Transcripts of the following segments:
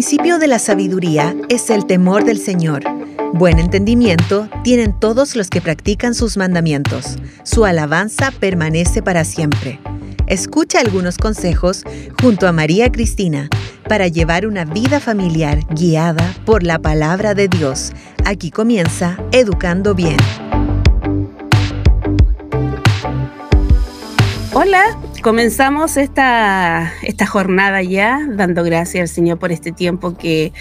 principio de la sabiduría es el temor del Señor. Buen entendimiento tienen todos los que practican sus mandamientos. Su alabanza permanece para siempre. Escucha algunos consejos junto a María Cristina para llevar una vida familiar guiada por la palabra de Dios. Aquí comienza Educando Bien. Hola, comenzamos esta, esta jornada ya, dando gracias al Señor por este tiempo que,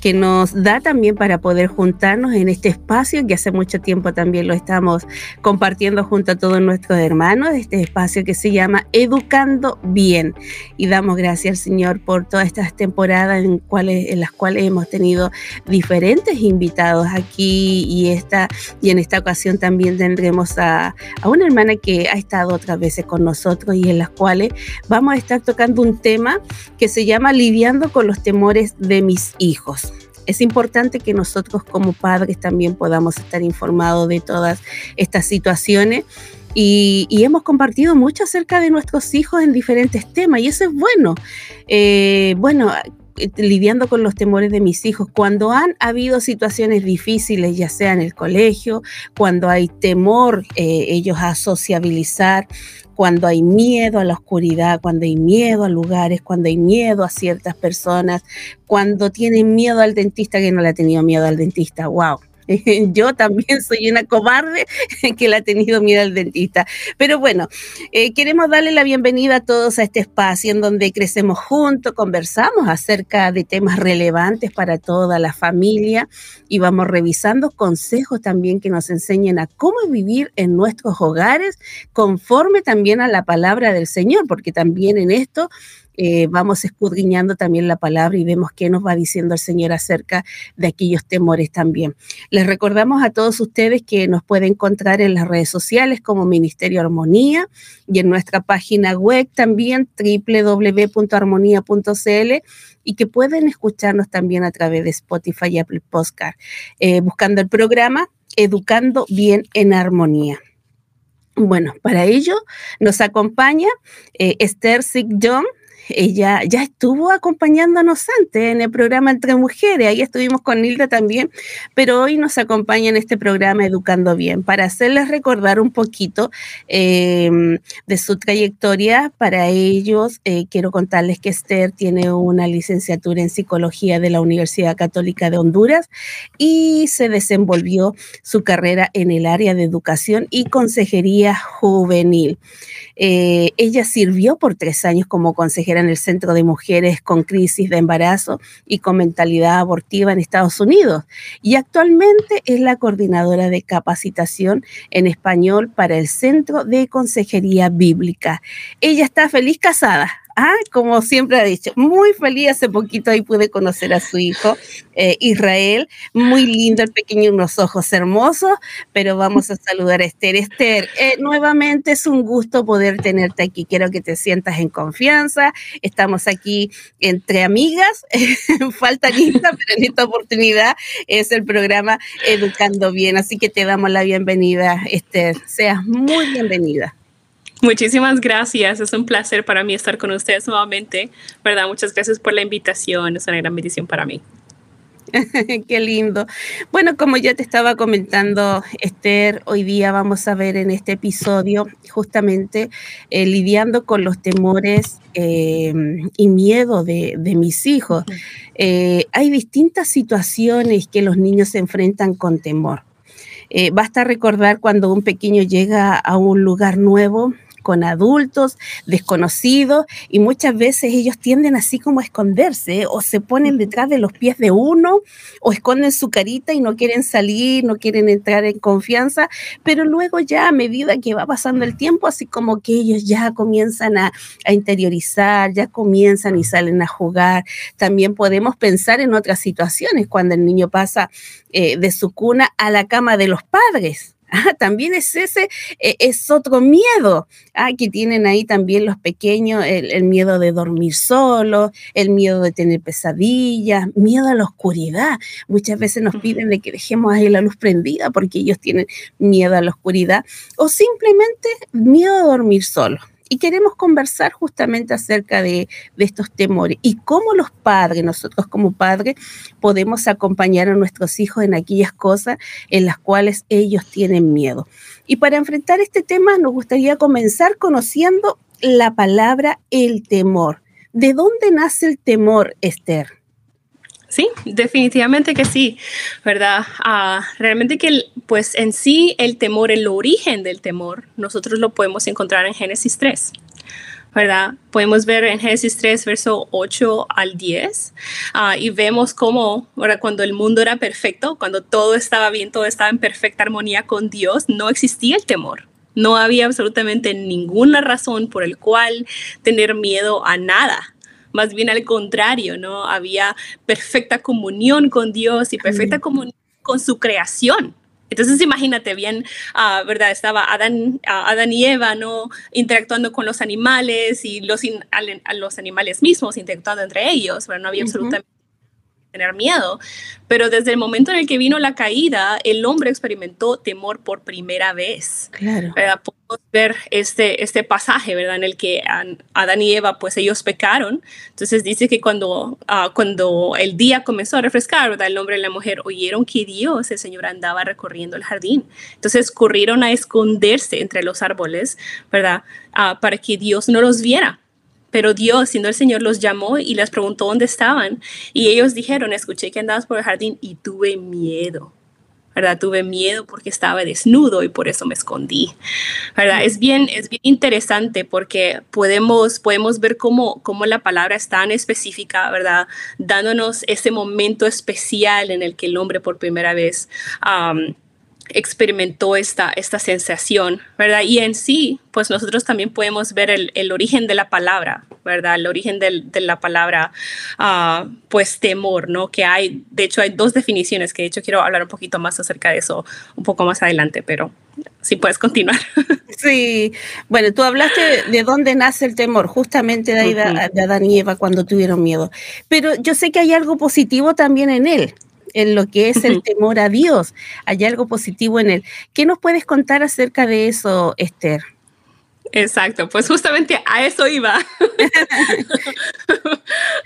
que nos da también para poder juntarnos en este espacio que hace mucho tiempo también lo estamos compartiendo junto a todos nuestros hermanos, este espacio que se llama Educando Bien. Y damos gracias al Señor por todas estas temporadas en, cuales, en las cuales hemos tenido diferentes invitados aquí y, esta, y en esta ocasión también tendremos a, a una hermana que ha estado otras veces con nosotros y en las cuales vamos a estar tocando un tema que se llama Lidiando con los temores de mis hijos es importante que nosotros como padres también podamos estar informados de todas estas situaciones. Y, hemos compartido mucho acerca de nuestros hijos en diferentes temas y eso es bueno. Eh, bueno, lidiando con los temores de mis hijos. Cuando han habido situaciones difíciles, ya sea en el colegio, cuando hay temor eh, ellos a sociabilizar, cuando hay miedo a la oscuridad, cuando hay miedo a lugares, cuando hay miedo a ciertas personas, cuando tienen miedo al dentista que no le ha tenido miedo al dentista. ¡Wow! Yo también soy una cobarde que le ha tenido miedo al dentista. Pero bueno, eh, queremos darle la bienvenida a todos a este espacio en donde crecemos juntos, conversamos acerca de temas relevantes para toda la familia y vamos revisando consejos también que nos enseñen a cómo vivir en nuestros hogares conforme también a la palabra del Señor, porque también en esto eh, vamos escudriñando también la palabra y vemos qué nos va diciendo el Señor acerca de aquellos temores también. Les recordamos a todos ustedes que nos pueden encontrar en las redes sociales como Ministerio Armonía y en nuestra página web también www.armonía.cl y que pueden escucharnos también a través de Spotify y Apple Podcast, eh, buscando el programa Educando Bien en Armonía. Bueno, para ello nos acompaña eh, Esther Sig John, ella ya estuvo acompañándonos antes en el programa Entre Mujeres, ahí estuvimos con Nilda también, pero hoy nos acompaña en este programa Educando Bien para hacerles recordar un poquito em, de su trayectoria. Para ellos, eh, quiero contarles que Esther tiene una licenciatura en psicología de la Universidad Católica de Honduras y se desenvolvió su carrera en el área de educación y consejería juvenil. Eh, ella sirvió por tres años como consejera en el Centro de Mujeres con Crisis de Embarazo y con Mentalidad Abortiva en Estados Unidos y actualmente es la coordinadora de capacitación en español para el Centro de Consejería Bíblica. Ella está feliz casada, Ah, como siempre ha dicho, muy feliz. Hace poquito ahí pude conocer a su hijo, eh, Israel. Muy lindo, el pequeño, unos ojos hermosos. Pero vamos a saludar a Esther. Esther, eh, nuevamente es un gusto poder tenerte aquí. Quiero que te sientas en confianza. Estamos aquí entre amigas. Falta lista, pero en esta oportunidad es el programa Educando Bien. Así que te damos la bienvenida, Esther. Seas muy bienvenida. Muchísimas gracias, es un placer para mí estar con ustedes nuevamente, ¿verdad? Muchas gracias por la invitación, es una gran bendición para mí. Qué lindo. Bueno, como ya te estaba comentando, Esther, hoy día vamos a ver en este episodio justamente eh, lidiando con los temores eh, y miedo de, mis hijos. Eh, hay distintas situaciones que los niños se enfrentan con temor. basta recordar cuando un pequeño llega a un lugar nuevo, con adultos desconocidos y muchas veces ellos tienden así como a esconderse o se ponen detrás de los pies de uno o esconden su carita y no quieren salir, no quieren entrar en confianza, pero luego ya a medida que va pasando el tiempo, así como que ellos ya comienzan a, interiorizar, ya comienzan y salen a jugar. También podemos pensar en otras situaciones cuando el niño pasa eh, de su cuna a la cama de los padres. Ah, también es ese, eh, es otro miedo ah, que tienen ahí también los pequeños, el, miedo de dormir solo, el miedo de tener pesadillas, miedo a la oscuridad. Muchas veces nos piden de que dejemos ahí la luz prendida porque ellos tienen miedo a la oscuridad o simplemente miedo a dormir solo. Y queremos conversar justamente acerca de, estos temores y cómo los padres, nosotros como padres, podemos acompañar a nuestros hijos en aquellas cosas en las cuales ellos tienen miedo. Y para enfrentar este tema nos gustaría comenzar conociendo la palabra el temor. ¿De dónde nace el temor, Esther? Sí, definitivamente que sí, ¿verdad? Ah, realmente que pues en sí el temor, el origen del temor, nosotros lo podemos encontrar en Génesis 3. ¿verdad? Podemos ver en Génesis 3, verso 8 al 10, ah, y vemos cómo, ¿verdad? cuando el mundo era perfecto, cuando todo estaba bien, todo estaba en perfecta armonía con Dios, no existía el temor. No había absolutamente ninguna razón por el cual tener miedo a nada, más bien al contrario, ¿no? Había perfecta comunión con Dios y perfecta comunión con su creación. Entonces imagínate bien, uh, ¿verdad? Estaba Adán, Adán, y Eva, ¿no? Interactuando con los animales y los, los animales mismos interactuando entre ellos, pero no había absolutamente tener miedo, pero desde el momento en el que vino la caída, el hombre experimentó temor por primera vez. Claro. Podemos ver este, este pasaje, ¿verdad? En el que Adán y Eva, pues ellos pecaron. Entonces dice que cuando, uh, cuando el día comenzó a refrescar, ¿verdad? El hombre y la mujer oyeron que Dios, el Señor, andaba recorriendo el jardín. Entonces corrieron a esconderse entre los árboles, ¿verdad? Uh, para que Dios no los viera. Pero Dios, siendo el Señor, los llamó y les preguntó dónde estaban. Y ellos dijeron, escuché que andabas por el jardín y tuve miedo. ¿verdad? Tuve miedo porque estaba desnudo y por eso me escondí, ¿verdad? Es bien, es bien interesante porque podemos, podemos ver cómo, cómo la palabra es tan específica, ¿verdad? Dándonos ese momento especial en el que el hombre por primera vez experimentó esta, esta sensación, ¿verdad? Y en sí, pues nosotros también podemos ver el, el origen de la palabra, ¿verdad? El origen del, de la palabra, uh, pues temor, ¿no? Que hay, de hecho, hay dos definiciones que de hecho quiero hablar un poquito más acerca de eso un poco más adelante, pero si puedes continuar. Sí, bueno, tú hablaste de dónde nace el temor, justamente de, de Adán y Eva cuando tuvieron miedo, pero yo sé que hay algo positivo también en él en lo que es el temor a Dios. Hay algo positivo en él. ¿Qué nos puedes contar acerca de eso, Esther? Exacto, pues justamente a eso iba.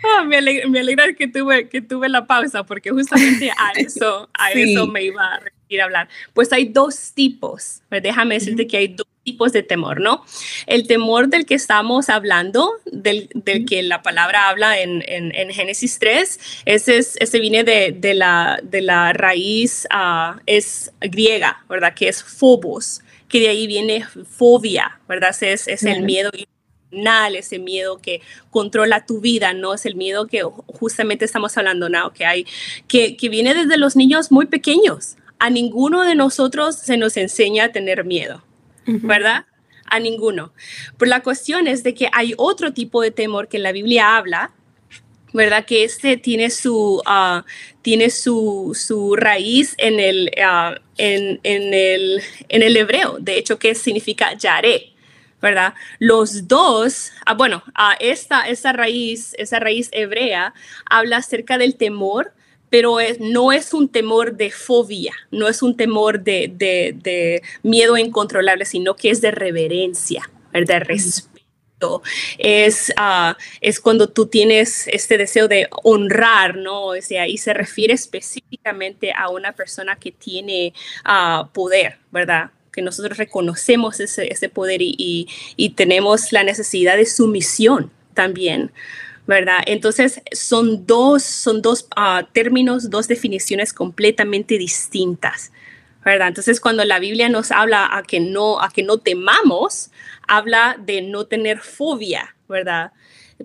Ah, me, alegra, que, tuve, que tuve la pausa porque justamente a eso, a eso me iba a referir a hablar. Pues hay dos tipos, déjame decirte que hay dos tipos de temor, ¿no? El temor del que estamos hablando, del, que la palabra habla en, Génesis 3, ese, es, ese viene de, la, de la raíz, uh, es griega, ¿verdad? Que es phobos, que de ahí viene fobia, ¿verdad? Es, es el miedo ese miedo que controla tu vida, ¿no? Es el miedo que justamente estamos hablando, ¿no? Que hay, que, que viene desde los niños muy pequeños. A ninguno de nosotros se nos enseña a tener miedo. ¿Verdad? A ninguno. Pero la cuestión es de que hay otro tipo de temor que la Biblia habla, ¿verdad? Que este tiene su, ah, tiene su, su, raíz en el, ah, en, en, el, en el hebreo, de hecho, que significa yaré. ¿verdad? Los dos, ah, bueno, esta, esa raíz, esa raíz hebrea habla acerca del temor pero no es un temor de fobia, no es un temor de, miedo incontrolable, sino que es de reverencia, de respeto. Es, ah, es cuando tú tienes este deseo de honrar, ¿no? O sea, y se refiere específicamente a una persona que tiene ah, poder, ¿verdad? que nosotros reconocemos ese, ese poder y, y, tenemos la necesidad de sumisión también. ¿Verdad? Entonces son dos, son dos ah, términos, dos definiciones completamente distintas, ¿verdad? Entonces cuando la Biblia nos habla a que no, a que no temamos, habla de no tener fobia, ¿verdad?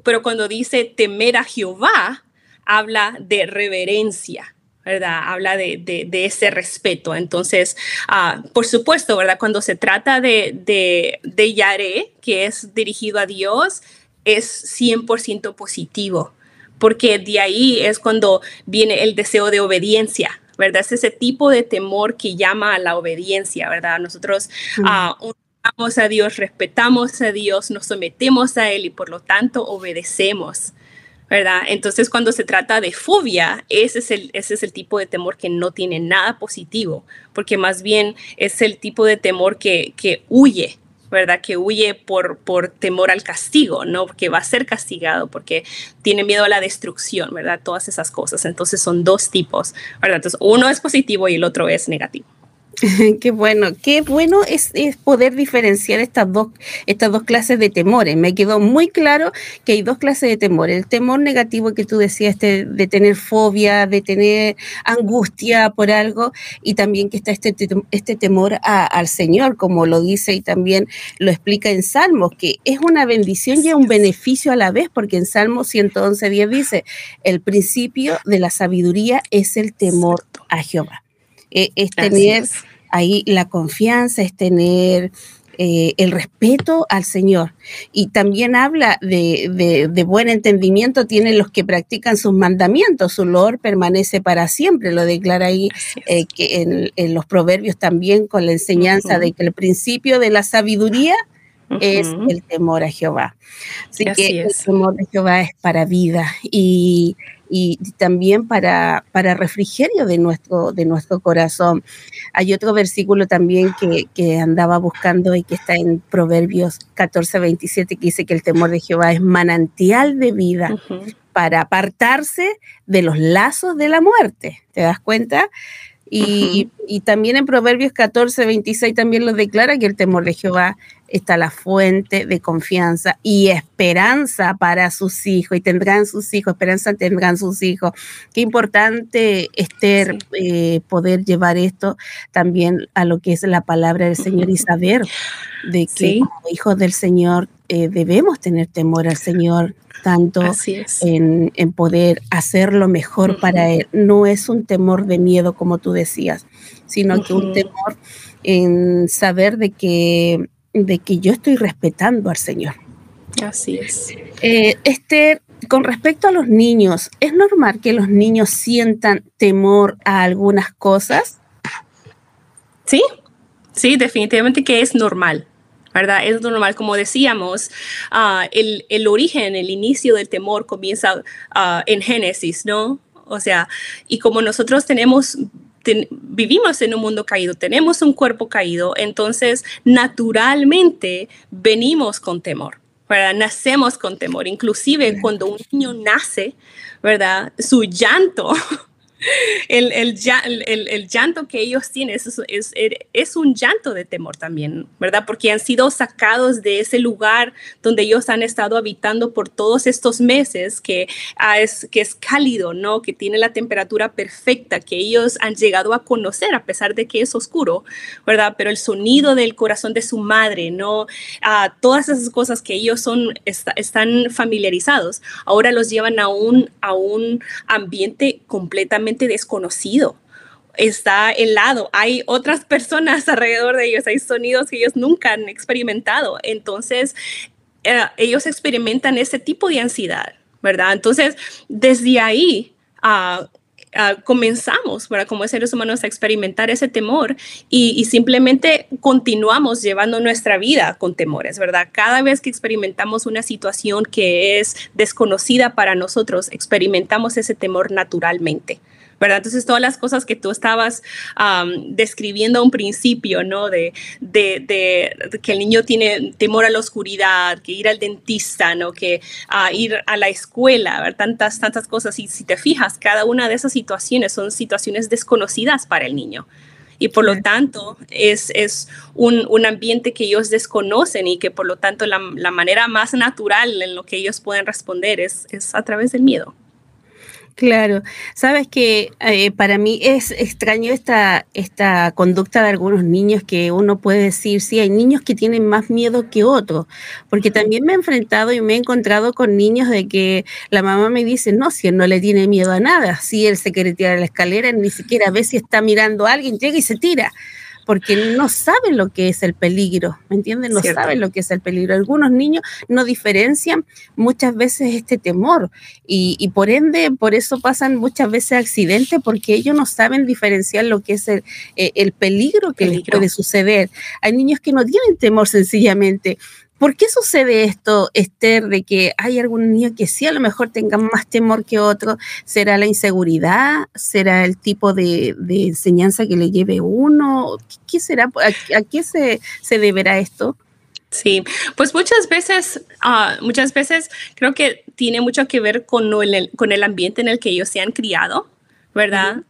Pero cuando dice temer a Jehová, habla de reverencia, ¿verdad? Habla de, de, ese respeto. Entonces, ah, por supuesto, ¿verdad? Cuando se trata de, de, de Yare, que es dirigido a Dios, es 100% positivo, porque de ahí es cuando viene el deseo de obediencia, ¿verdad? Es ese tipo de temor que llama a la obediencia, ¿verdad? Nosotros uh, a Dios, respetamos a Dios, nos sometemos a Él y por lo tanto obedecemos. ¿verdad? Entonces, cuando se trata de fobia, ese es, el, ese es el tipo de temor que no tiene nada positivo, porque más bien es el tipo de temor que, que huye, ¿verdad? Que huye por, por temor al castigo, ¿no? Que va a ser castigado porque tiene miedo a la destrucción, ¿verdad? Todas esas cosas. Entonces son dos tipos, ¿verdad? Entonces uno es positivo y el otro es negativo. Qué bueno, qué bueno es, poder diferenciar estas dos, estas dos clases de temores. Me quedó muy claro que hay dos clases de temores. El temor negativo que tú decías, este, de tener fobia, de tener angustia por algo, y también que está este, este temor al Señor, como lo dice y también lo explica en Salmos, que es una bendición y un beneficio a la vez, porque en Salmos 111, 10 dice, el principio de la sabiduría es el temor a Jehová. Eh, es tener ahí la confianza, es tener eh, el respeto al Señor. Y también habla de, buen entendimiento, tienen los que practican sus mandamientos, su olor permanece para siempre, lo declara ahí eh, que en, los proverbios también con la enseñanza de que el principio de la sabiduría es el temor a Jehová. Así, que el temor de Jehová es para vida. Y y también para, para refrigerio de nuestro, de nuestro corazón. Hay otro versículo también que, que andaba buscando y que está en Proverbios 14, 27, que dice que el temor de Jehová es manantial de vida. para apartarse de los lazos de la muerte. ¿Te das cuenta? Y, y, también en Proverbios 14, 26 también lo declara que el temor de Jehová está la fuente de confianza y esperanza para sus hijos y tendrán sus hijos, esperanza tendrán sus hijos. Qué importante, Esther, eh, poder llevar esto también a lo que es la palabra del Señor y saber de que como hijos del Señor eh, debemos tener temor al Señor, tanto en, poder hacer lo mejor para Él. No es un temor de miedo, como tú decías, sino que un temor en saber de que de que yo estoy respetando al Señor. Así es. Eh, este, con respecto a los niños, ¿es normal que los niños sientan temor a algunas cosas? Sí, sí, definitivamente que es normal. ¿Verdad? Es normal, como decíamos, ah, el, el, origen, el inicio del temor comienza ah, en Génesis, ¿no? O sea, y como nosotros tenemos vivimos en un mundo caído, tenemos un cuerpo caído, entonces naturalmente venimos con temor. ¿verdad? Nacemos con temor. Inclusive cuando un niño nace, ¿verdad? Su llanto el, el, llanto que ellos tienen es, es, un llanto de temor también, ¿verdad? Porque han sido sacados de ese lugar donde ellos han estado habitando por todos estos meses, que, ah, es, que es cálido, ¿no? Que tiene la temperatura perfecta, que ellos han llegado a conocer a pesar de que es oscuro, ¿verdad? Pero el sonido del corazón de su madre, ¿no? Ah, todas esas cosas que ellos son, están familiarizados, ahora los llevan a un, a un ambiente completamente desconocido. Está helado, hay otras personas alrededor de ellos, hay sonidos que ellos nunca han experimentado. Entonces, eh, ellos experimentan ese tipo de ansiedad, ¿verdad? Entonces, desde ahí, uh, comenzamos, para como seres humanos, a experimentar ese temor y, simplemente continuamos llevando nuestra vida con temores, ¿verdad? Cada vez que experimentamos una situación que es desconocida para nosotros, experimentamos ese temor naturalmente. ¿Verdad? Entonces, todas las cosas que tú estabas describiendo a un principio, ¿no? De, de, que el niño tiene temor a la oscuridad, que ir al dentista, ¿no? Que uh, ir a la escuela, ver tantas, tantas cosas. Y si te fijas, cada una de esas situaciones son situaciones desconocidas para el niño. Y por lo tanto, es, es un, un, ambiente que ellos desconocen y que por lo tanto la, la, manera más natural en lo que ellos pueden responder es, es a través del miedo. Claro, sabes que eh, para mí es extraño esta, esta conducta de algunos niños que uno puede decir, sí, hay niños que tienen más miedo que otros, porque también me he enfrentado y me he encontrado con niños de que la mamá me dice, no, si él no le tiene miedo a nada, si él se quiere tirar a la escalera, ni siquiera ve si está mirando a alguien, llega y se tira porque no saben lo que es el peligro, ¿me entienden? No saben lo que es el peligro. Algunos niños no diferencian muchas veces este temor y, por ende, por eso pasan muchas veces accidentes, porque ellos no saben diferenciar lo que es el, eh, peligro que les puede suceder. Hay niños que no tienen temor sencillamente, ¿Por qué sucede esto, Esther, de que hay algún niño que sí a lo mejor tenga más temor que otro? ¿Será la inseguridad? ¿Será el tipo de, enseñanza que le lleve uno? ¿Qué será? ¿A, qué se, se, deberá esto? Sí, pues muchas veces, ah, muchas veces creo que tiene mucho que ver con el, con el ambiente en el que ellos se han criado, ¿verdad?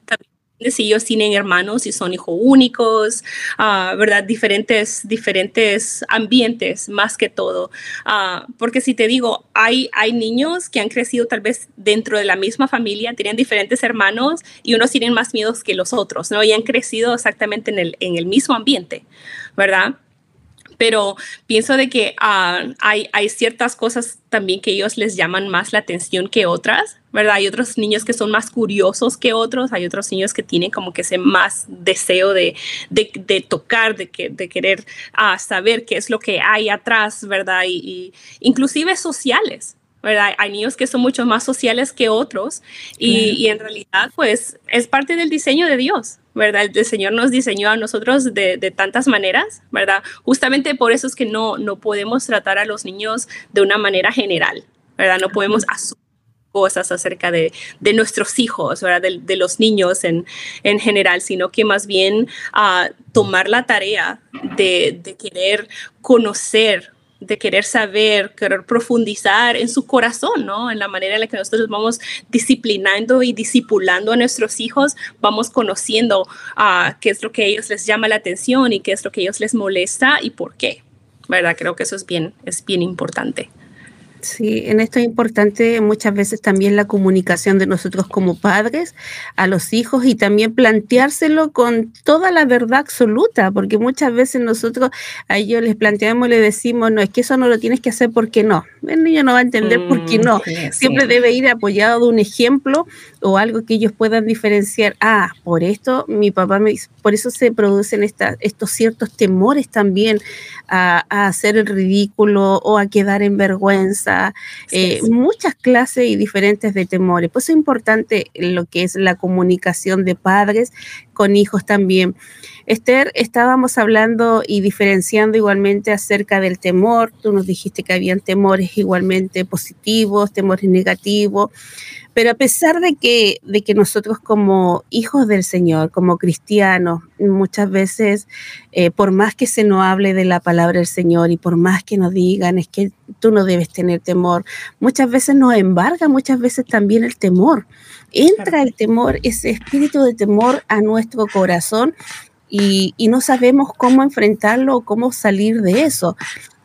Si ellos tienen hermanos y son hijos únicos, ah, ¿verdad? Diferentes, diferentes ambientes más que todo. Ah, porque si te digo, hay, hay niños que han crecido tal vez dentro de la misma familia, tienen diferentes hermanos y unos tienen más miedos que los otros, ¿no? Y han crecido exactamente en el, en el mismo ambiente, ¿verdad? Pero pienso de que ah, hay, hay ciertas cosas también que ellos les llaman más la atención que otras, ¿verdad? Hay otros niños que son más curiosos que otros, hay otros niños que tienen como que ese más deseo de, de, tocar, de, que, de querer uh, saber qué es lo que hay atrás, ¿verdad? Y, inclusive sociales, ¿verdad? Hay niños que son mucho más sociales que otros y, y, en realidad pues es parte del diseño de Dios, ¿verdad? El Señor nos diseñó a nosotros de, de, tantas maneras, ¿verdad? Justamente por eso es que no, no podemos tratar a los niños de una manera general, ¿verdad? No podemos asumir cosas acerca de, de nuestros hijos, ¿verdad? De, de, los niños en, en general, sino que más bien uh, tomar la tarea de, de querer conocer de querer saber, querer profundizar en su corazón, ¿no? En la manera en la que nosotros vamos disciplinando y discipulando a nuestros hijos, vamos conociendo uh, qué es lo que a ellos les llama la atención y qué es lo que a ellos les molesta y por qué, ¿verdad? Creo que eso es bien, es bien importante. Sí, en esto es importante muchas veces también la comunicación de nosotros como padres a los hijos y también planteárselo con toda la verdad absoluta, porque muchas veces nosotros a ellos les planteamos, le decimos, no, es que eso no lo tienes que hacer porque no. El niño no va a entender por qué mm, no. Siempre debe ir apoyado de un ejemplo o algo que ellos puedan diferenciar. Ah, por esto mi papá me por eso se producen estos ciertos temores también a, a hacer el ridículo o a quedar en vergüenza eh, muchas clases y diferentes de temores. Pues es importante lo que es la comunicación de padres con hijos también. Esther, estábamos hablando y diferenciando igualmente acerca del temor. Tú nos dijiste que habían temores igualmente positivos, temores negativos. Pero a pesar de que, de que nosotros como hijos del Señor, como cristianos, muchas veces, eh, por más que se nos hable de la palabra del Señor y por más que nos digan es que tú no debes tener temor, muchas veces nos embarga, muchas veces también el temor. Entra el temor, ese espíritu de temor a nuestro corazón y, y no sabemos cómo enfrentarlo o cómo salir de eso.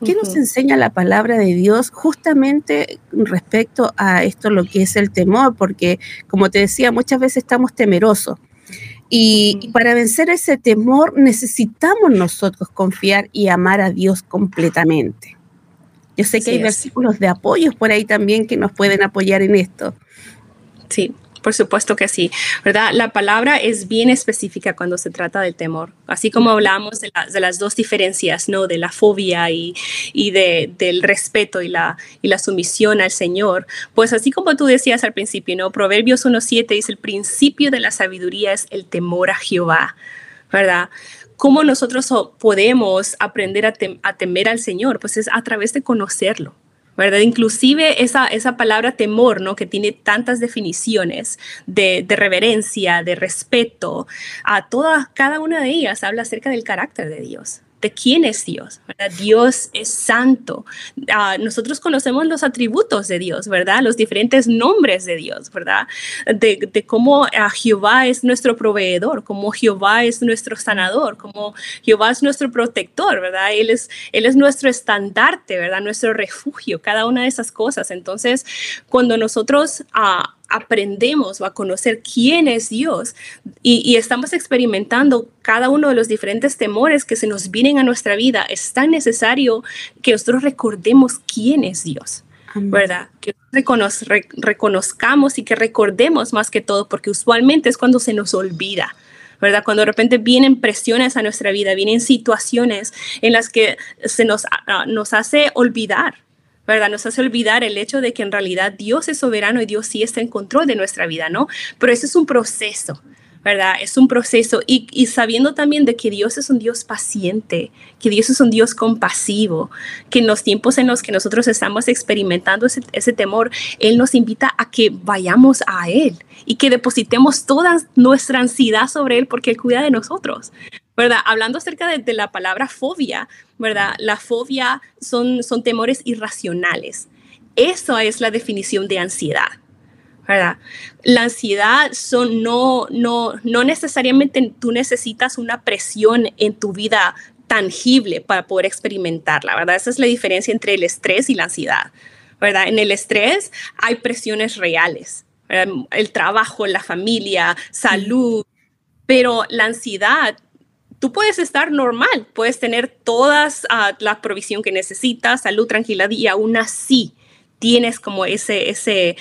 ¿Qué nos enseña la palabra de Dios justamente respecto a esto, lo que es el temor? Porque, como te decía, muchas veces estamos temerosos. Y, para vencer ese temor necesitamos nosotros confiar y amar a Dios completamente. Yo sé que hay versículos de apoyos por ahí también que nos pueden apoyar en esto. Sí, por supuesto que sí, ¿verdad? La palabra es bien específica cuando se trata del temor, así como hablamos de, las dos diferencias, ¿no? De la fobia y, y de, del respeto y la, y la sumisión al Señor, pues así como tú decías al principio, ¿no? Proverbios 1.7 dice, el principio de la sabiduría es el temor a Jehová, ¿verdad? ¿Cómo nosotros podemos aprender a temer al Señor? Pues es a través de conocerlo, ¿verdad? Inclusive esa, esa palabra temor, ¿no? Que tiene tantas definiciones de, de, reverencia, de respeto, a todas, cada una de ellas habla acerca del carácter de Dios de quién es Dios, ¿verdad? Dios es santo. Uh, nosotros conocemos los atributos de Dios, ¿verdad? Los diferentes nombres de Dios, ¿verdad? De, de cómo uh, Jehová es nuestro proveedor, cómo Jehová es nuestro sanador, cómo Jehová es nuestro protector, ¿verdad? Él es, él es nuestro estandarte, ¿verdad? Nuestro refugio, cada una de esas cosas. Entonces, cuando nosotros... Uh, aprendemos a conocer quién es Dios y, estamos experimentando cada uno de los diferentes temores que se nos vienen a nuestra vida, es tan necesario que nosotros recordemos quién es Dios. ¿Verdad? Que reconozcamos y que recordemos más que todo, porque usualmente es cuando se nos olvida, ¿verdad? Cuando de repente vienen presiones a nuestra vida, vienen situaciones en las que se nos, ah, nos hace olvidar, ¿verdad? Nos hace olvidar el hecho de que en realidad Dios es soberano y Dios sí está en control de nuestra vida, ¿no? Pero eso es un proceso, ¿verdad? Es un proceso y, sabiendo también de que Dios es un Dios paciente, que Dios es un Dios compasivo, que en los tiempos en los que nosotros estamos experimentando ese, ese temor, Él nos invita a que vayamos a Él y que depositemos toda nuestra ansiedad sobre Él porque Él cuida de nosotros, ¿verdad? Hablando acerca de, la palabra fobia, ¿verdad? La fobia son, son temores irracionales. Eso es la definición de ansiedad. ¿verdad? La ansiedad son no, no, no necesariamente tú necesitas una presión en tu vida tangible para poder experimentarla, ¿verdad? Esa es la diferencia entre el estrés y la ansiedad, ¿verdad? En el estrés hay presiones reales, el trabajo, la familia, salud, pero la ansiedad tú puedes estar normal, puedes tener todas uh, la provisión que necesitas, salud, tranquilidad y aún así tienes como ese, ese,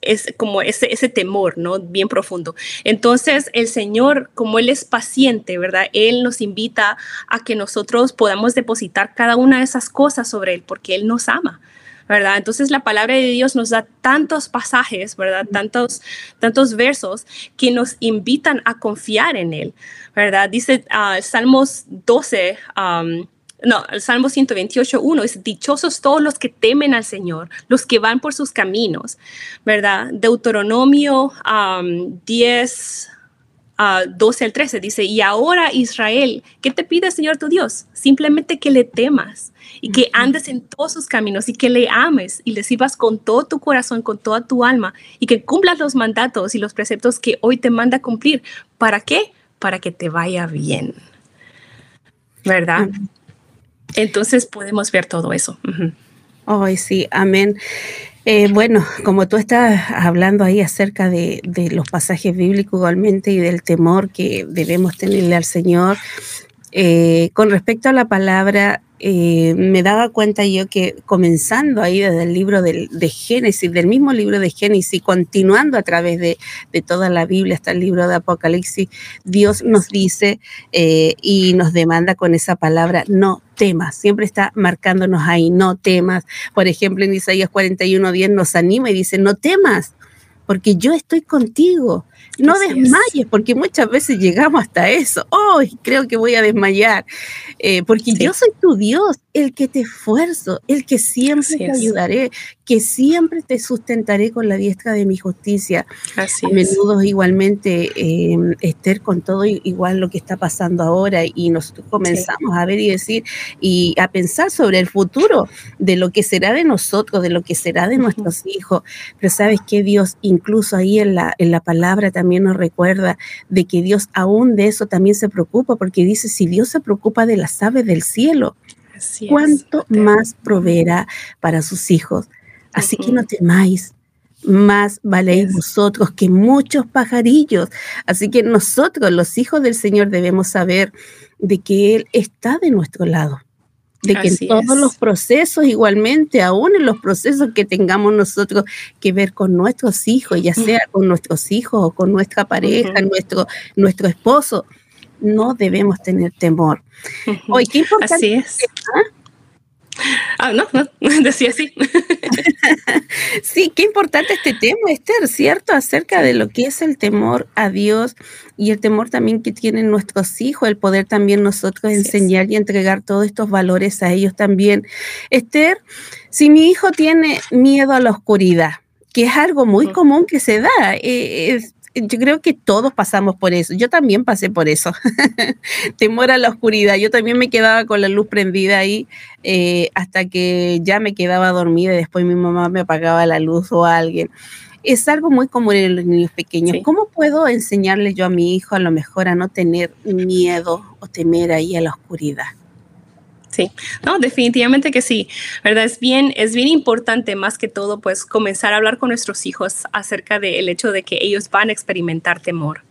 es como ese, ese temor, ¿no? Bien profundo. Entonces, el Señor, como Él es paciente, ¿verdad? Él nos invita a que nosotros podamos depositar cada una de esas cosas sobre Él, porque Él nos ama. ¿Verdad? Entonces la palabra de Dios nos da tantos pasajes, ¿verdad? Tantos, tantos versos que nos invitan a confiar en Él, ¿verdad? Dice uh, Salmos 12, um, no, el Salmo 128, 1 es dichosos todos los que temen al Señor, los que van por sus caminos, ¿verdad? Deuteronomio 10, 12 al 13 dice, y ahora Israel, ¿qué te pide el Señor tu Dios? Simplemente que le temas y que andes en todos sus caminos y que le ames y le sirvas con todo tu corazón, con toda tu alma y que cumplas los mandatos y los preceptos que hoy te manda cumplir. ¿Para qué? Para que te vaya bien. ¿Verdad? Entonces podemos ver todo eso. Ay, sí, amén. Eh, bueno, como tú estás hablando ahí acerca de, los pasajes bíblicos igualmente y del temor que debemos tenerle al Señor, eh, con respecto a la palabra, eh, me daba cuenta yo que comenzando ahí desde el libro de Génesis, del mismo libro de Génesis, continuando a través de, toda la Biblia hasta el libro de Apocalipsis, Dios nos dice eh, y nos demanda con esa palabra, no temas, siempre está marcándonos ahí, no temas. Por ejemplo, en Isaías 41.10 nos anima y dice, no temas, porque yo estoy contigo no desmayes, porque muchas veces llegamos hasta eso. Oh, creo que voy a desmayar, eh, porque yo soy tu Dios, el que te esfuerzo, el que siempre te ayudaré, que siempre te sustentaré con la diestra de mi justicia. Así a menudo igualmente, eh, Esther, con todo igual lo que está pasando ahora y nosotros comenzamos a ver y decir y a pensar sobre el futuro de lo que será de nosotros, de lo que será de nuestros hijos. Pero sabes que Dios, incluso ahí en la, en la palabra también nos recuerda de que Dios aún de eso también se preocupa, porque dice, si Dios se preocupa de las aves del cielo, ¿cuánto más proveerá para sus hijos? Así que no temáis, más valéis vosotros que muchos pajarillos. Así que nosotros, los hijos del Señor, debemos saber de que Él está de nuestro lado de que en todos los procesos, igualmente, aún en los procesos que tengamos nosotros que ver con nuestros hijos, ya sea con nuestros hijos o con nuestra pareja, nuestro, nuestro esposo, no debemos tener temor. Hoy, qué importante. Así es. Ah, no, no, decía así. sí, qué importante este tema, Esther, ¿cierto? Acerca de lo que es el temor a Dios y el temor también que tienen nuestros hijos, el poder también nosotros enseñar y entregar todos estos valores a ellos también. Esther, si mi hijo tiene miedo a la oscuridad, que es algo muy común que se da, eh, es, yo creo que todos pasamos por eso. Yo también pasé por eso. Temor a la oscuridad. Yo también me quedaba con la luz prendida ahí eh, hasta que ya me quedaba dormida y después mi mamá me apagaba la luz o alguien. Es algo muy común en los niños pequeños. ¿Cómo puedo enseñarle yo a mi hijo a lo mejor a no tener miedo o temer ahí a la oscuridad? Sí, no, definitivamente que sí, ¿verdad? Es bien, es bien importante más que todo, pues, comenzar a hablar con nuestros hijos acerca del hecho de que ellos van a experimentar temor,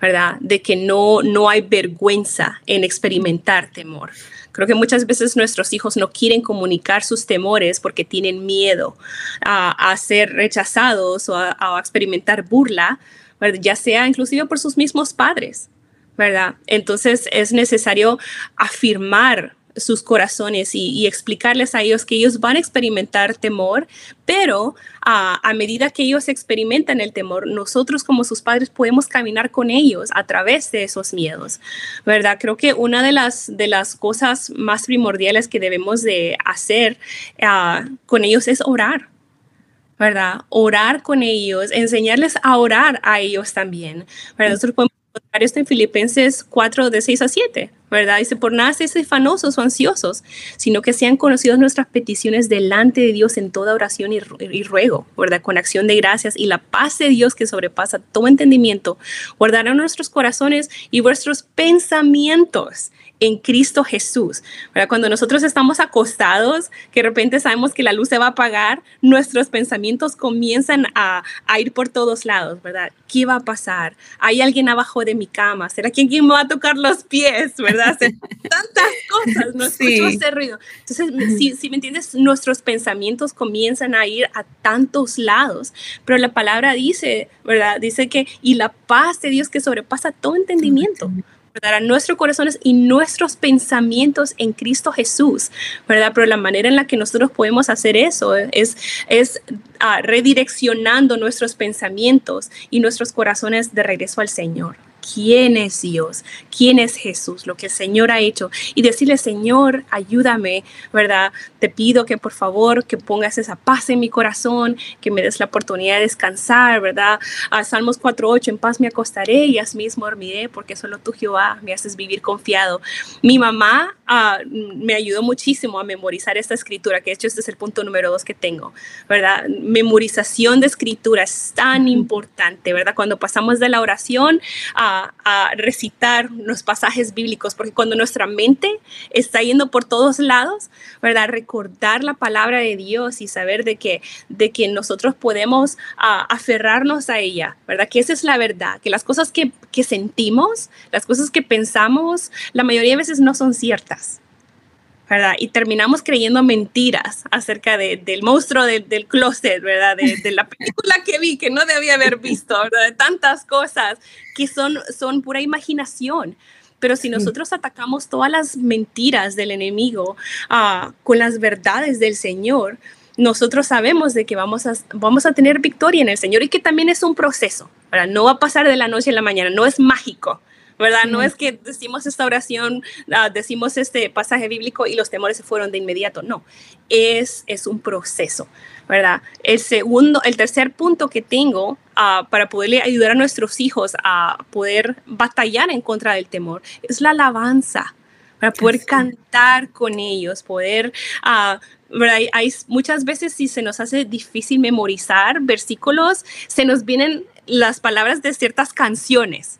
¿verdad? De que no, no hay vergüenza en experimentar temor. Creo que muchas veces nuestros hijos no quieren comunicar sus temores porque tienen miedo a, ser rechazados o a, experimentar burla, ya sea inclusive por sus mismos padres, ¿verdad? Entonces es necesario afirmar sus corazones y, explicarles a ellos que ellos van a experimentar temor, pero a medida que ellos experimentan el temor, nosotros como sus padres podemos caminar con ellos a través de esos miedos, ¿verdad? Creo que una de las, de las cosas más primordiales que debemos de hacer ah, con ellos es orar. ¿verdad? Orar con ellos, enseñarles a orar a ellos también. ¿verdad? Nosotros podemos contrario está en Filipenses 4, de 6 a 7, ¿verdad? Dice, por nada sean fanosos o ansiosos, sino que sean conocidos nuestras peticiones delante de Dios en toda oración y, ruego, ¿verdad? Con acción de gracias y la paz de Dios que sobrepasa todo entendimiento, guardará nuestros corazones y vuestros pensamientos en Cristo Jesús. ¿verdad? Cuando nosotros estamos acostados, que de repente sabemos que la luz se va a apagar, nuestros pensamientos comienzan a, ir por todos lados, ¿verdad? ¿Qué va a pasar? ¿Hay alguien abajo de mi cama? ¿Será que me va a tocar los pies? ¿Verdad? tantas cosas, no escucho ese ruido. Entonces, si, si me entiendes, nuestros pensamientos comienzan a ir a tantos lados, pero la palabra dice, ¿verdad? Dice que, y la paz de Dios que sobrepasa todo entendimiento a nuestros corazones y nuestros pensamientos en Cristo Jesús, ¿verdad? Pero la manera en la que nosotros podemos hacer eso es, es uh, redireccionando nuestros pensamientos y nuestros corazones de regreso al Señor quién es Dios, quién es Jesús, lo que el Señor ha hecho y decirle, Señor, ayúdame, ¿verdad? Te pido que por favor que pongas esa paz en mi corazón, que me des la oportunidad de descansar, ¿verdad? A Salmos 4.8, en paz me acostaré y mismo dormiré porque solo tú, Jehová, me haces vivir confiado. Mi mamá uh, me ayudó muchísimo a memorizar esta escritura, que de hecho este es el punto número dos que tengo, ¿verdad? Memorización de escritura es tan importante, ¿verdad? Cuando pasamos de la oración a a, recitar los pasajes bíblicos, porque cuando nuestra mente está yendo por todos lados, ¿verdad? Recordar la palabra de Dios y saber de que, de que nosotros podemos aferrarnos a ella, ¿verdad? Que esa es la verdad, que las cosas que, que sentimos, las cosas que pensamos, la mayoría de veces no son ciertas. ¿Verdad? Y terminamos creyendo mentiras acerca de, del monstruo del closet, ¿verdad? De, la película que vi, que no debía haber visto, ¿verdad? De tantas cosas que son, son pura imaginación. Pero si nosotros atacamos todas las mentiras del enemigo uh, con las verdades del Señor, nosotros sabemos de que vamos a, vamos a tener victoria en el Señor y que también es un proceso, ¿verdad? No va a pasar de la noche a la mañana, no es mágico, ¿verdad? No es que decimos esta oración, uh, decimos este pasaje bíblico y los temores se fueron de inmediato, no, es, es un proceso, ¿verdad? El segundo, el tercer punto que tengo uh, para poderle ayudar a nuestros hijos a poder batallar en contra del temor es la alabanza, para poder cantar con ellos, poder... Uh, Hay, hay, muchas veces si se nos hace difícil memorizar versículos, se nos vienen las palabras de ciertas canciones,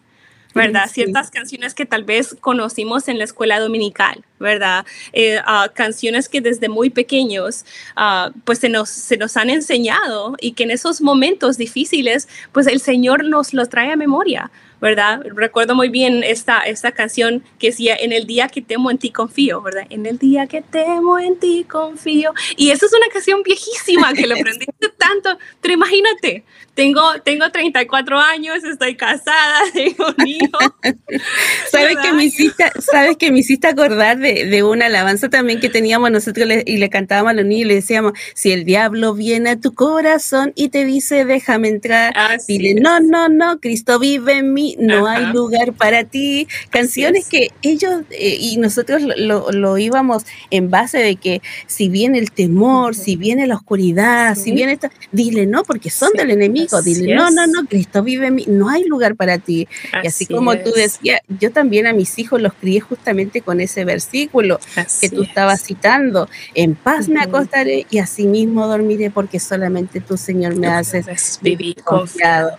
¿verdad? Ciertas canciones que tal vez conocimos en la escuela dominical, ¿verdad? Eh, uh, canciones que desde muy pequeños, uh, pues se nos, se nos han enseñado y que en esos momentos difíciles, pues el Señor nos los trae a memoria, ¿verdad? Recuerdo muy bien esta, esta canción que decía, en el día que temo en ti confío, ¿verdad? En el día que temo en ti confío. Y esa es una canción viejísima que le aprendí tanto, pero imagínate, tengo, tengo 34 años, estoy casada, tengo un hijo. ¿Sabes que, me hiciste, ¿Sabes que me hiciste acordar de, de una alabanza también que teníamos nosotros y le cantábamos a los niños y le decíamos, si el diablo viene a tu corazón y te dice, déjame entrar, dile, no, no, no, Cristo vive en mí, no hay lugar para ti. Canciones que ellos eh, y nosotros lo, lo, íbamos en base de que si viene el temor, si viene la oscuridad, si viene esta, dile no, porque son del enemigo, dile no, no, no, Cristo vive en mí, no hay lugar para ti. y así como tú decías, yo también a mis hijos los crié justamente con ese versículo que tú estabas citando, en paz me acostaré y así mismo dormiré porque solamente tú, Señor, me haces vivir confiado.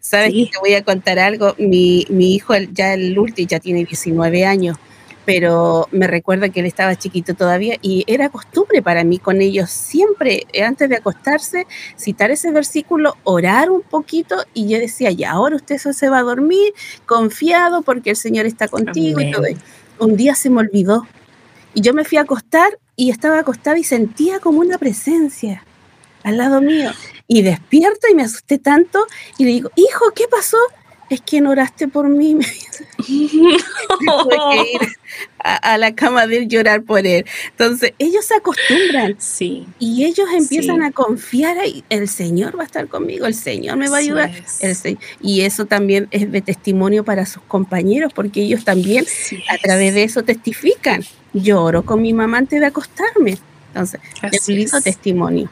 ¿Sabes que te voy a contar algo? mi, mi hijo, ya el último, ya tiene 19 años, pero me recuerda que él estaba chiquito todavía y era costumbre para mí con ellos siempre, eh, antes de acostarse, citar ese versículo, orar un poquito y yo decía, ya ahora usted se va a dormir confiado porque el Señor está contigo y todo. Un día se me olvidó y yo me fui a acostar y estaba acostada y sentía como una presencia al lado mío y despierto y me asusté tanto y le digo, hijo, ¿qué pasó? Es que no oraste por mí. Me tuve que ir a, la cama de llorar por él. Entonces, ellos se acostumbran. Sí. Y ellos empiezan a confiar el Señor va a estar conmigo, el Señor me va a ayudar. y eso también es de testimonio para sus compañeros, porque ellos también a través de eso testifican. Lloro con mi mamá antes de acostarme. Entonces, es testimonio.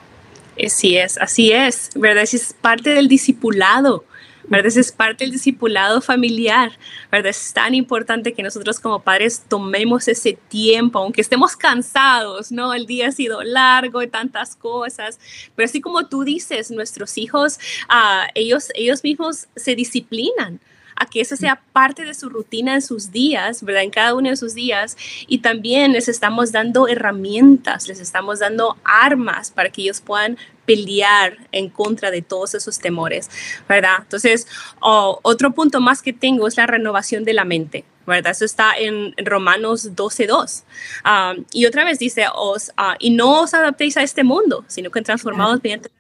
Así es, así es, ¿verdad? Es parte del discipulado ¿verdad? Ese es parte del discipulado familiar, ¿verdad? Es tan importante que nosotros como padres tomemos ese tiempo, aunque estemos cansados, ¿no? El día ha sido largo y tantas cosas, pero así como tú dices, nuestros hijos, uh, ellos, ellos mismos se disciplinan a que eso sea parte de su rutina en sus días, ¿verdad? En cada uno de sus días. Y también les estamos dando herramientas, les estamos dando armas para que ellos puedan pelear en contra de todos esos temores, ¿verdad? Entonces, otro punto más que tengo es la renovación de la mente. ¿verdad? Eso está en Romanos 12.2. Ah, y otra vez dice, os, uh, y no os adaptéis a este mundo, sino que transformados mediante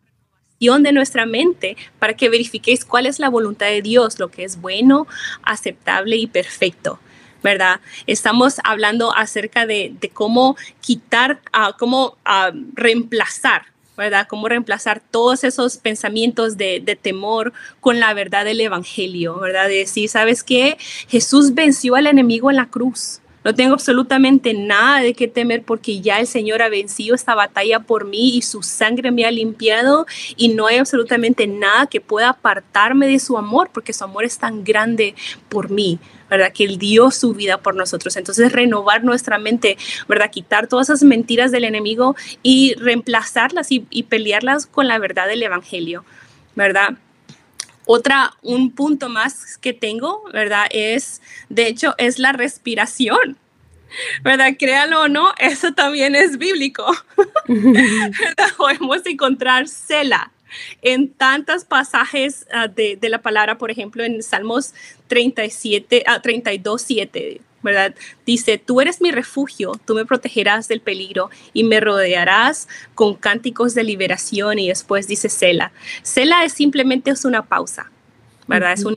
de nuestra mente para que verifiquéis cuál es la voluntad de Dios, lo que es bueno, aceptable y perfecto. ¿verdad? Estamos hablando acerca de, cómo quitar, uh, cómo uh, reemplazar, ¿verdad? Cómo reemplazar todos esos pensamientos de, de, temor con la verdad del Evangelio, ¿verdad? De decir, ¿sabes qué? Jesús venció al enemigo en la cruz, no tengo absolutamente nada de qué temer porque ya el Señor ha vencido esta batalla por mí y su sangre me ha limpiado y no hay absolutamente nada que pueda apartarme de su amor porque su amor es tan grande por mí. ¿verdad? Que Él dio su vida por nosotros. Entonces, renovar nuestra mente, ¿verdad? Quitar todas esas mentiras del enemigo y reemplazarlas y, y pelearlas con la verdad del Evangelio, ¿verdad? Otra, un punto más que tengo, ¿verdad? Es, de hecho, es la respiración. ¿Verdad? Créalo o no, eso también es bíblico. Podemos encontrar cela en tantos pasajes de, de, la palabra, por ejemplo, en Salmos 37, uh, 32, 7 ¿verdad? Dice, tú eres mi refugio, tú me protegerás del peligro y me rodearás con cánticos de liberación y después dice Sela. Sela es simplemente es una pausa, ¿verdad? Es un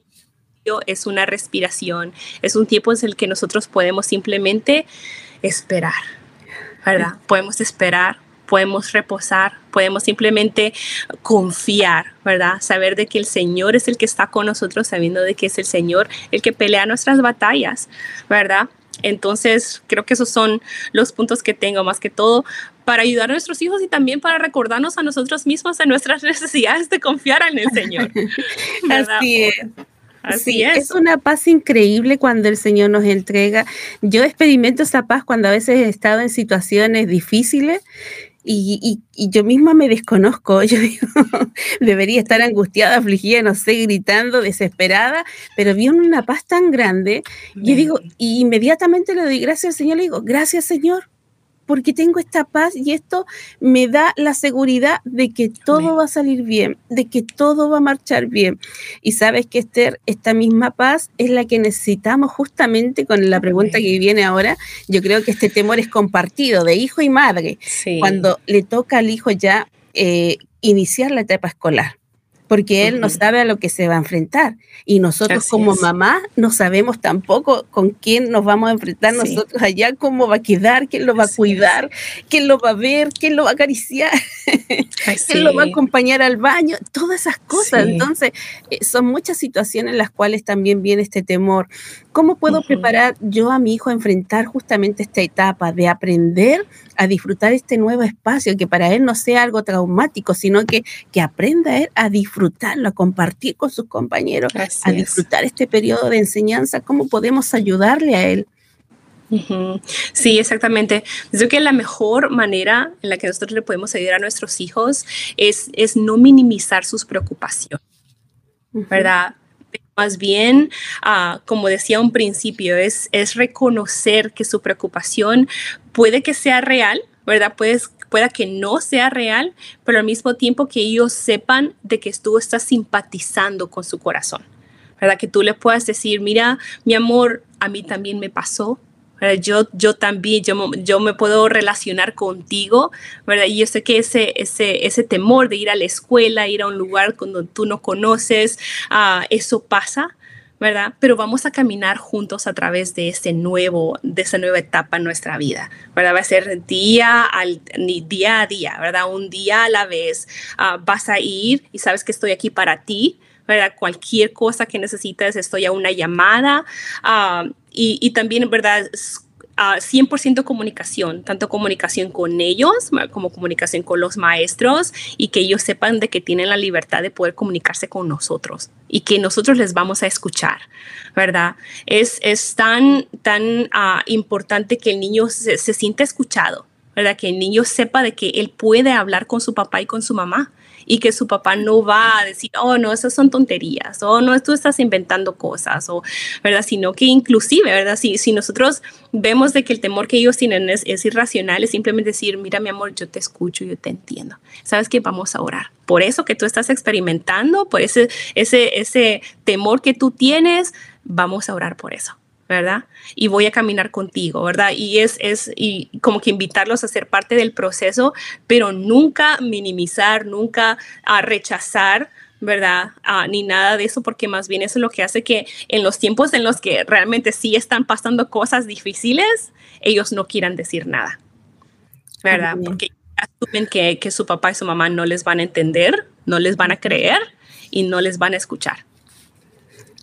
es una respiración, es un tiempo en el que nosotros podemos simplemente esperar, ¿verdad? Podemos esperar, podemos reposar, podemos simplemente confiar, ¿verdad? Saber de que el Señor es el que está con nosotros, sabiendo de que es el Señor el que pelea nuestras batallas, ¿verdad? Entonces, creo que esos son los puntos que tengo más que todo para ayudar a nuestros hijos y también para recordarnos a nosotros mismos de nuestras necesidades de confiar en el Señor. Así es. Así es. es una paz increíble cuando el Señor nos entrega. Yo experimento esa paz cuando a veces he estado en situaciones difíciles y, yo misma me desconozco, yo digo, debería estar angustiada, afligida, no sé, gritando, desesperada, pero vi una paz tan grande, y digo, y inmediatamente le doy gracias al Señor, le digo, gracias Señor, porque tengo esta paz y esto me da la seguridad de que todo va a salir bien, de que todo va a marchar bien. Y sabes que Esther, esta misma paz es la que necesitamos justamente con la pregunta que viene ahora. Yo creo que este temor es compartido de hijo y madre, cuando le toca al hijo ya eh, iniciar la etapa escolar porque él no sabe a lo que se va a enfrentar. Y nosotros como mamá no sabemos tampoco con quién nos vamos a enfrentar nosotros allá, cómo va a quedar, quién lo va a cuidar, quién lo va a ver, quién lo va a acariciar, quién lo va a acompañar al baño, todas esas cosas. Entonces, eh, son muchas situaciones en las cuales también viene este temor. ¿Cómo puedo preparar yo a mi hijo a enfrentar justamente esta etapa de aprender a disfrutar este nuevo espacio, que para él no sea algo traumático, sino que, que aprenda él a disfrutarlo, a compartir con sus compañeros, a disfrutar este periodo de enseñanza? ¿Cómo podemos ayudarle a él? Sí, exactamente. Creo que la mejor manera en la que nosotros le podemos ayudar a nuestros hijos es, es no minimizar sus preocupaciones, ¿verdad? Más bien, uh, como decía un principio, es, es reconocer que su preocupación puede que sea real, ¿verdad? Puedes, pueda que no sea real, pero al mismo tiempo que ellos sepan de que tú estás simpatizando con su corazón, ¿verdad? Que tú le puedas decir, mira, mi amor, a mí también me pasó, yo, yo también, yo, yo me puedo relacionar contigo, ¿verdad? Y yo sé que ese, ese, ese temor de ir a la escuela, ir a un lugar cuando tú no conoces, uh, eso pasa, ¿verdad? Pero vamos a caminar juntos a través de ese nuevo, de esa nueva etapa en nuestra vida, ¿verdad? Va a ser día, al, día a día, ¿verdad? Un día a la vez. Uh, vas a ir y sabes que estoy aquí para ti, ¿verdad? Cualquier cosa que necesites, estoy a una llamada. Uh, y, también, ¿verdad? 100% comunicación, tanto comunicación con ellos como comunicación con los maestros y que ellos sepan de que tienen la libertad de poder comunicarse con nosotros y que nosotros les vamos a escuchar, ¿verdad? Es, es tan, tan ah, importante que el niño se, se sienta escuchado, ¿verdad? Que el niño sepa de que él puede hablar con su papá y con su mamá y que su papá no va a decir, oh, no, esas son tonterías, o no, tú estás inventando cosas, o, ¿verdad? Sino que inclusive, ¿verdad? Si, si nosotros vemos de que el temor que ellos tienen es, es irracional, es simplemente decir, mira, mi amor, yo te escucho, yo te entiendo. ¿Sabes que Vamos a orar. Por eso que tú estás experimentando, por ese, ese, ese temor que tú tienes, vamos a orar por eso. ¿Verdad? Y voy a caminar contigo, ¿verdad? Y es, es y como que invitarlos a ser parte del proceso, pero nunca minimizar, nunca a rechazar, ¿verdad? ni nada de eso, porque más bien eso es lo que hace que en los tiempos en los que realmente sí están pasando cosas difíciles, ellos no quieran decir nada, ¿verdad? Porque asumen que, que su papá y su mamá no les van a entender, no les van a creer y no les van a escuchar.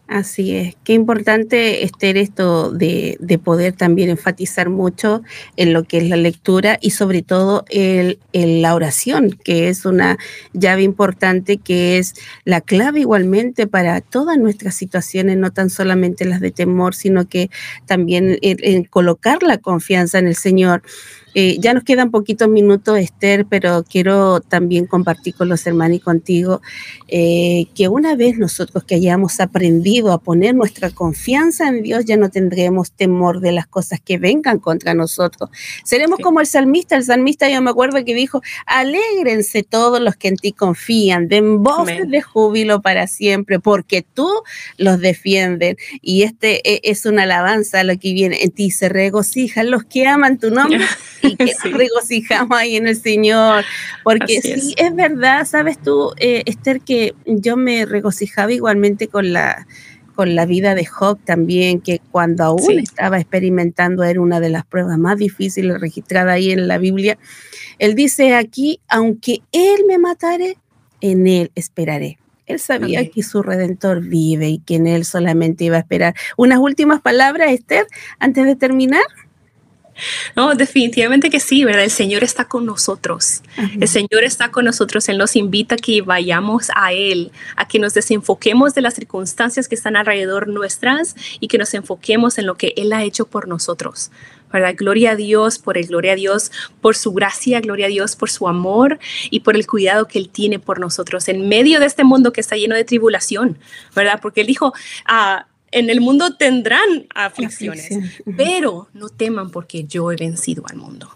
Así es, qué importante Esther esto de, de, poder también enfatizar mucho en lo que es la lectura y sobre todo el, la oración, que es una llave importante, que es la clave igualmente para todas nuestras situaciones, no tan solamente las de temor, sino que también en colocar la confianza en el Señor. Eh, ya nos quedan poquitos minutos, Esther, pero quiero también compartir con los hermanos y contigo eh, que una vez nosotros que hayamos aprendido a poner nuestra confianza en Dios, ya no tendremos temor de las cosas que vengan contra nosotros. Seremos como el salmista. El salmista, yo me acuerdo que dijo, alégrense todos los que en ti confían, den voces de júbilo para siempre, porque tú los defiendes. Y este e, es una alabanza a lo que viene en ti, se regocijan los que aman tu nombre. y que nos regocijamos ahí en el Señor. Porque sí, es. verdad, sabes tú, eh, Esther, que yo me regocijaba igualmente con la con la vida de Job también, que cuando aún estaba experimentando era una de las pruebas más difíciles registradas ahí en la Biblia. Él dice aquí, aunque Él me matare, en Él esperaré. Él sabía que su redentor vive y que en Él solamente iba a esperar. Unas últimas palabras, Esther, antes de terminar. No, definitivamente que sí, ¿verdad? El Señor está con nosotros. El Señor está con nosotros. Él nos invita a que vayamos a Él, a que nos desenfoquemos de las circunstancias que están alrededor nuestras y que nos enfoquemos en lo que Él ha hecho por nosotros. ¿verdad? Gloria a Dios por el, gloria a Dios por su gracia, gloria a Dios por su amor y por el cuidado que Él tiene por nosotros en medio de este mundo que está lleno de tribulación, ¿verdad? Porque Él dijo, ah, en el mundo tendrán aflicciones, pero no teman porque yo he vencido al mundo.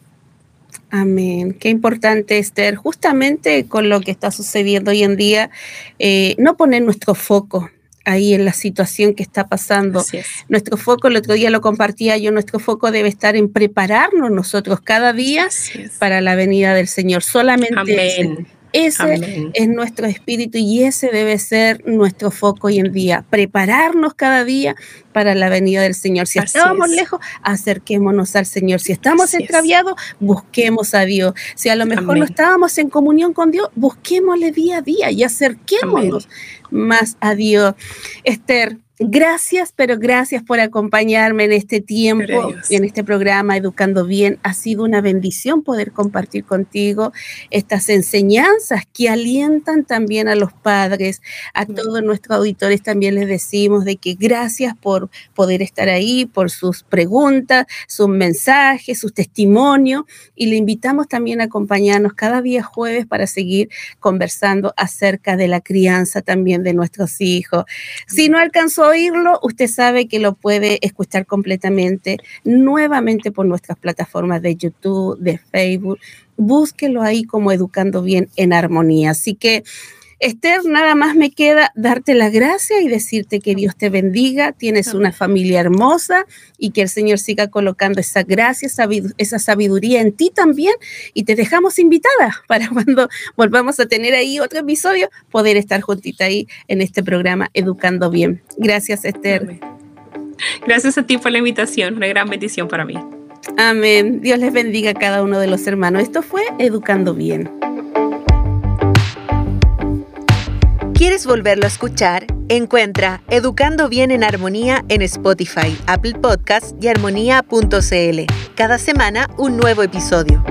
Amén. Qué importante, Esther. Justamente con lo que está sucediendo hoy en día, eh, no poner nuestro foco ahí en la situación que está pasando. Nuestro foco, el otro día lo compartía yo, nuestro foco debe estar en prepararnos nosotros cada día para la venida del Señor. Solamente Amén. Ese es nuestro espíritu y ese debe ser nuestro foco hoy en día. Prepararnos cada día para la venida del Señor. Si estábamos lejos, acerquémonos al Señor. Si estamos extraviados, busquemos a Dios. Si a lo mejor no estábamos en comunión con Dios, busquémosle día a día y acerquémonos más a Dios. Esther, Gracias, pero gracias por acompañarme en este tiempo, en este programa Educando Bien. Ha sido una bendición poder compartir contigo estas enseñanzas que alientan también a los padres, a todos nuestros auditores. También les decimos de que gracias por poder estar ahí, por sus preguntas, sus mensajes, sus testimonios. Y le invitamos también a acompañarnos cada día jueves para seguir conversando acerca de la crianza también de nuestros hijos. Si no alcanzó oírlo, usted sabe que lo puede escuchar completamente nuevamente por nuestras plataformas de YouTube, de Facebook. Búsquelo ahí como Educando Bien en Armonía. Así que Esther, nada más me queda darte la gracia y decirte que Dios te bendiga, tienes una familia hermosa y que el Señor siga colocando esa gracia, esa sabiduría en ti también y te dejamos invitada para cuando volvamos a tener ahí otro episodio, poder estar juntita ahí en este programa Educando Bien. Gracias, Esther. Gracias a ti por la invitación, una gran bendición para mí. Amén. Dios les bendiga a cada uno de los hermanos. Esto fue Educando Bien. Quieres volverlo a escuchar, encuentra Educando Bien en Armonía en Spotify, Apple Podcasts y armonía.cl. Cada semana un nuevo episodio.